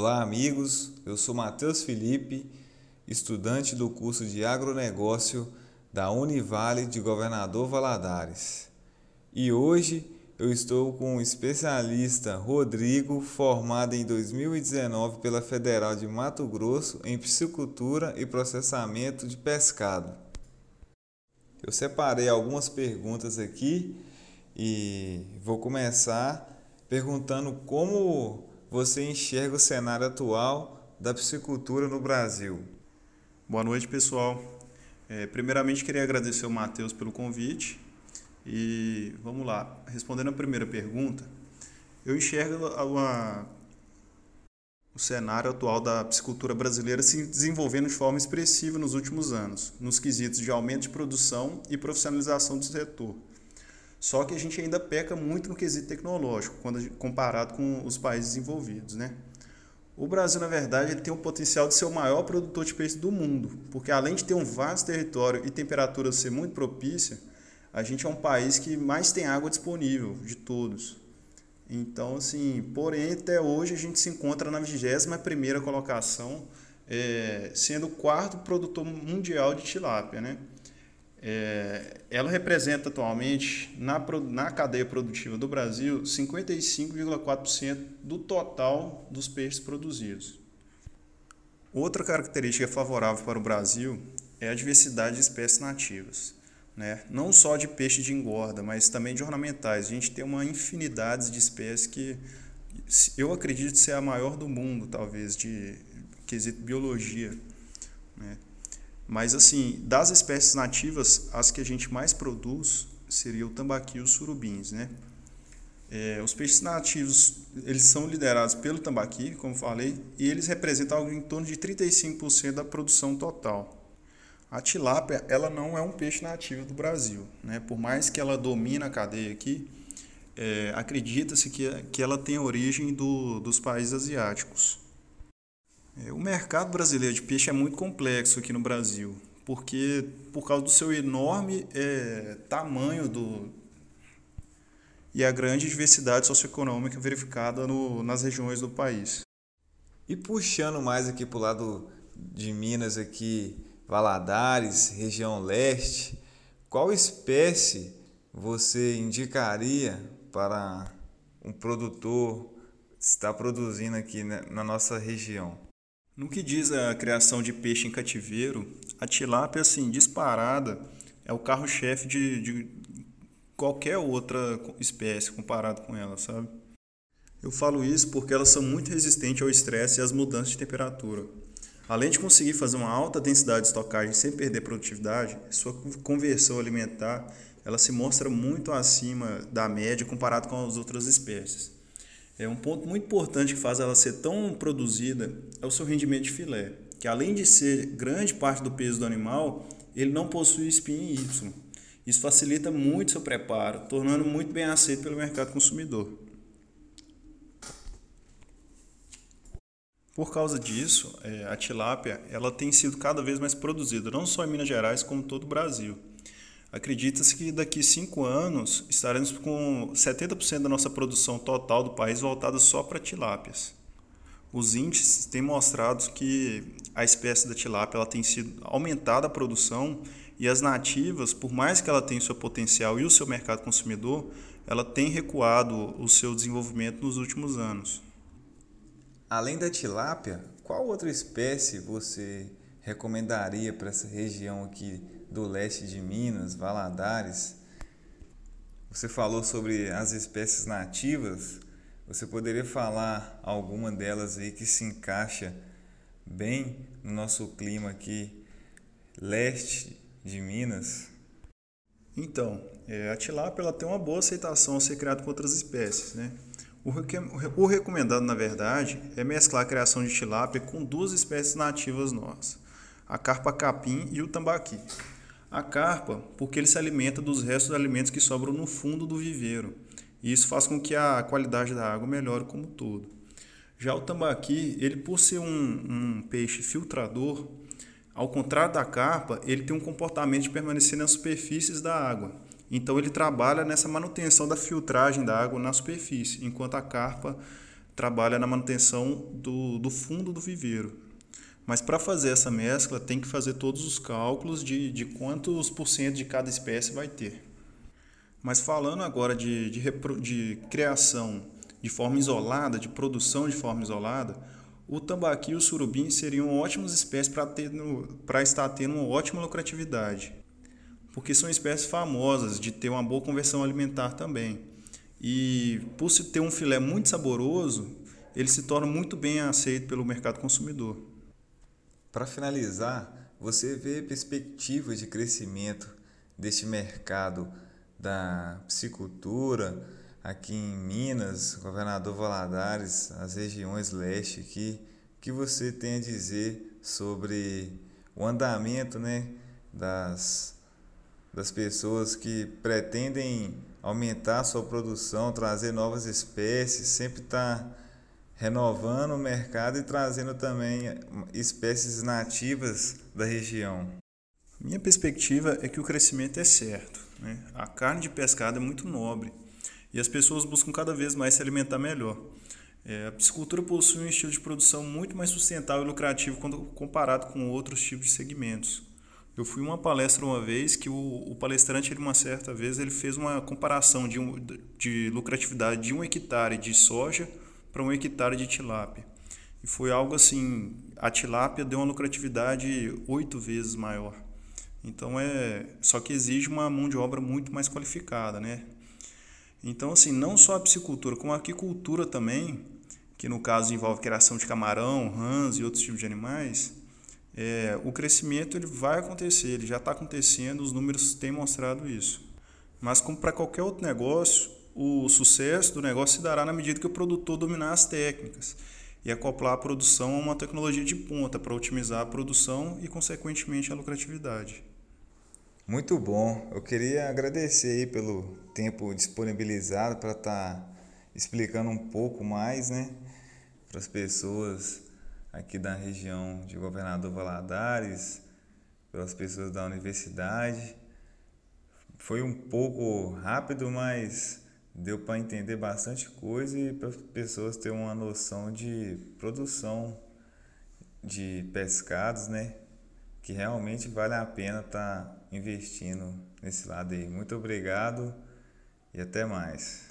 Olá, amigos. Eu sou Matheus Felipe, estudante do curso de agronegócio da Univale de Governador Valadares. E hoje eu estou com o especialista Rodrigo, formado em 2019 pela Federal de Mato Grosso em piscicultura e processamento de pescado. Eu separei algumas perguntas aqui e vou começar perguntando como você enxerga o cenário atual da piscicultura no Brasil. Boa noite, pessoal. É, primeiramente, queria agradecer ao Matheus pelo convite. E vamos lá, respondendo a primeira pergunta, eu enxergo o cenário atual da piscicultura brasileira se desenvolvendo de forma expressiva nos últimos anos, nos quesitos de aumento de produção e profissionalização do setor. Só que a gente ainda peca muito no quesito tecnológico, quando comparado com os países desenvolvidos, né? O Brasil, na verdade, ele tem o potencial de ser o maior produtor de peixe do mundo, porque além de ter um vasto território e temperatura ser muito propícia, a gente é um país que mais tem água disponível de todos. Então, assim, porém, até hoje a gente se encontra na 21ª colocação, é, sendo o quarto produtor mundial de tilápia, né? É, ela representa atualmente, na, na cadeia produtiva do Brasil, 55,4% do total dos peixes produzidos. Outra característica favorável para o Brasil é a diversidade de espécies nativas. Né? Não só de peixe de engorda, mas também de ornamentais. A gente tem uma infinidade de espécies que eu acredito ser a maior do mundo, talvez, de quesito biologia. Né? Mas, assim, das espécies nativas, as que a gente mais produz seria o tambaqui e os surubins, né? É, os peixes nativos, eles são liderados pelo tambaqui, como falei, e eles representam algo em torno de 35% da produção total. A tilápia, ela não é um peixe nativo do Brasil, né? Por mais que ela domine a cadeia aqui, é, acredita-se que, que ela tem origem do, dos países asiáticos. É, o mercado brasileiro de peixe é muito complexo aqui no Brasil, porque por causa do seu enorme é, tamanho do, e a grande diversidade socioeconômica verificada no, nas regiões do país. E puxando mais aqui para o lado de Minas, aqui, Valadares, região leste, qual espécie você indicaria para um produtor estar produzindo aqui na nossa região? No que diz a criação de peixe em cativeiro, a tilápia, assim, disparada, é o carro-chefe de, de qualquer outra espécie comparado com ela, sabe? Eu falo isso porque elas são muito resistentes ao estresse e às mudanças de temperatura. Além de conseguir fazer uma alta densidade de estocagem sem perder produtividade, sua conversão alimentar ela se mostra muito acima da média comparado com as outras espécies. É um ponto muito importante que faz ela ser tão produzida é o seu rendimento de filé, que além de ser grande parte do peso do animal, ele não possui espinha Y. Isso facilita muito seu preparo, tornando muito bem aceito pelo mercado consumidor. Por causa disso, é, a tilápia ela tem sido cada vez mais produzida, não só em Minas Gerais, como em todo o Brasil. Acredita-se que daqui cinco anos estaremos com 70% da nossa produção total do país voltada só para tilápias. Os índices têm mostrado que a espécie da tilápia ela tem sido aumentada a produção e as nativas, por mais que ela tenha seu potencial e o seu mercado consumidor, ela tem recuado o seu desenvolvimento nos últimos anos. Além da tilápia, qual outra espécie você recomendaria para essa região aqui do leste de Minas, Valadares. Você falou sobre as espécies nativas. Você poderia falar alguma delas aí que se encaixa bem no nosso clima aqui, leste de Minas? Então, é, a tilápia ela tem uma boa aceitação ao ser criada com outras espécies, né? O, o recomendado, na verdade, é mesclar a criação de tilápia com duas espécies nativas nossas, a carpa capim e o tambaqui. A carpa, porque ele se alimenta dos restos de alimentos que sobram no fundo do viveiro, e isso faz com que a qualidade da água melhore como um todo. Já o tambaqui, ele por ser um, um peixe filtrador, ao contrário da carpa, ele tem um comportamento de permanecer nas superfícies da água. Então ele trabalha nessa manutenção da filtragem da água na superfície, enquanto a carpa trabalha na manutenção do, do fundo do viveiro. Mas para fazer essa mescla, tem que fazer todos os cálculos de, de quantos por cento de cada espécie vai ter. Mas falando agora de, de, de criação de forma isolada, de produção de forma isolada, o tambaqui e o surubim seriam ótimas espécies para estar tendo uma ótima lucratividade, porque são espécies famosas de ter uma boa conversão alimentar também. E por se ter um filé muito saboroso, ele se torna muito bem aceito pelo mercado consumidor. Para finalizar, você vê perspectivas de crescimento deste mercado da piscicultura aqui em Minas, Governador Valadares, as regiões leste aqui, que você tem a dizer sobre o andamento né, das, das pessoas que pretendem aumentar sua produção, trazer novas espécies, sempre está renovando o mercado e trazendo também espécies nativas da região. Minha perspectiva é que o crescimento é certo. Né? A carne de pescado é muito nobre e as pessoas buscam cada vez mais se alimentar melhor. É, a piscicultura possui um estilo de produção muito mais sustentável e lucrativo quando comparado com outros tipos de segmentos. Eu fui uma palestra uma vez que o, o palestrante, ele, uma certa vez, ele fez uma comparação de, um, de lucratividade de um hectare de soja para um hectare de tilápia. E foi algo assim, a tilápia deu uma lucratividade oito vezes maior. Então é, só que exige uma mão de obra muito mais qualificada, né? Então assim, não só a piscicultura, como a aquicultura também, que no caso envolve criação de camarão, rãs e outros tipos de animais, é, o crescimento ele vai acontecer, ele já está acontecendo, os números têm mostrado isso. Mas como para qualquer outro negócio, o sucesso do negócio se dará na medida que o produtor dominar as técnicas e acoplar a produção a uma tecnologia de ponta para otimizar a produção e, consequentemente, a lucratividade. Muito bom. Eu queria agradecer pelo tempo disponibilizado para estar tá explicando um pouco mais, né, para as pessoas aqui da região de Governador Valadares, pelas pessoas da universidade. Foi um pouco rápido, mas deu para entender bastante coisa e para as pessoas terem uma noção de produção de pescados, né? Que realmente vale a pena estar tá investindo nesse lado aí. Muito obrigado e até mais.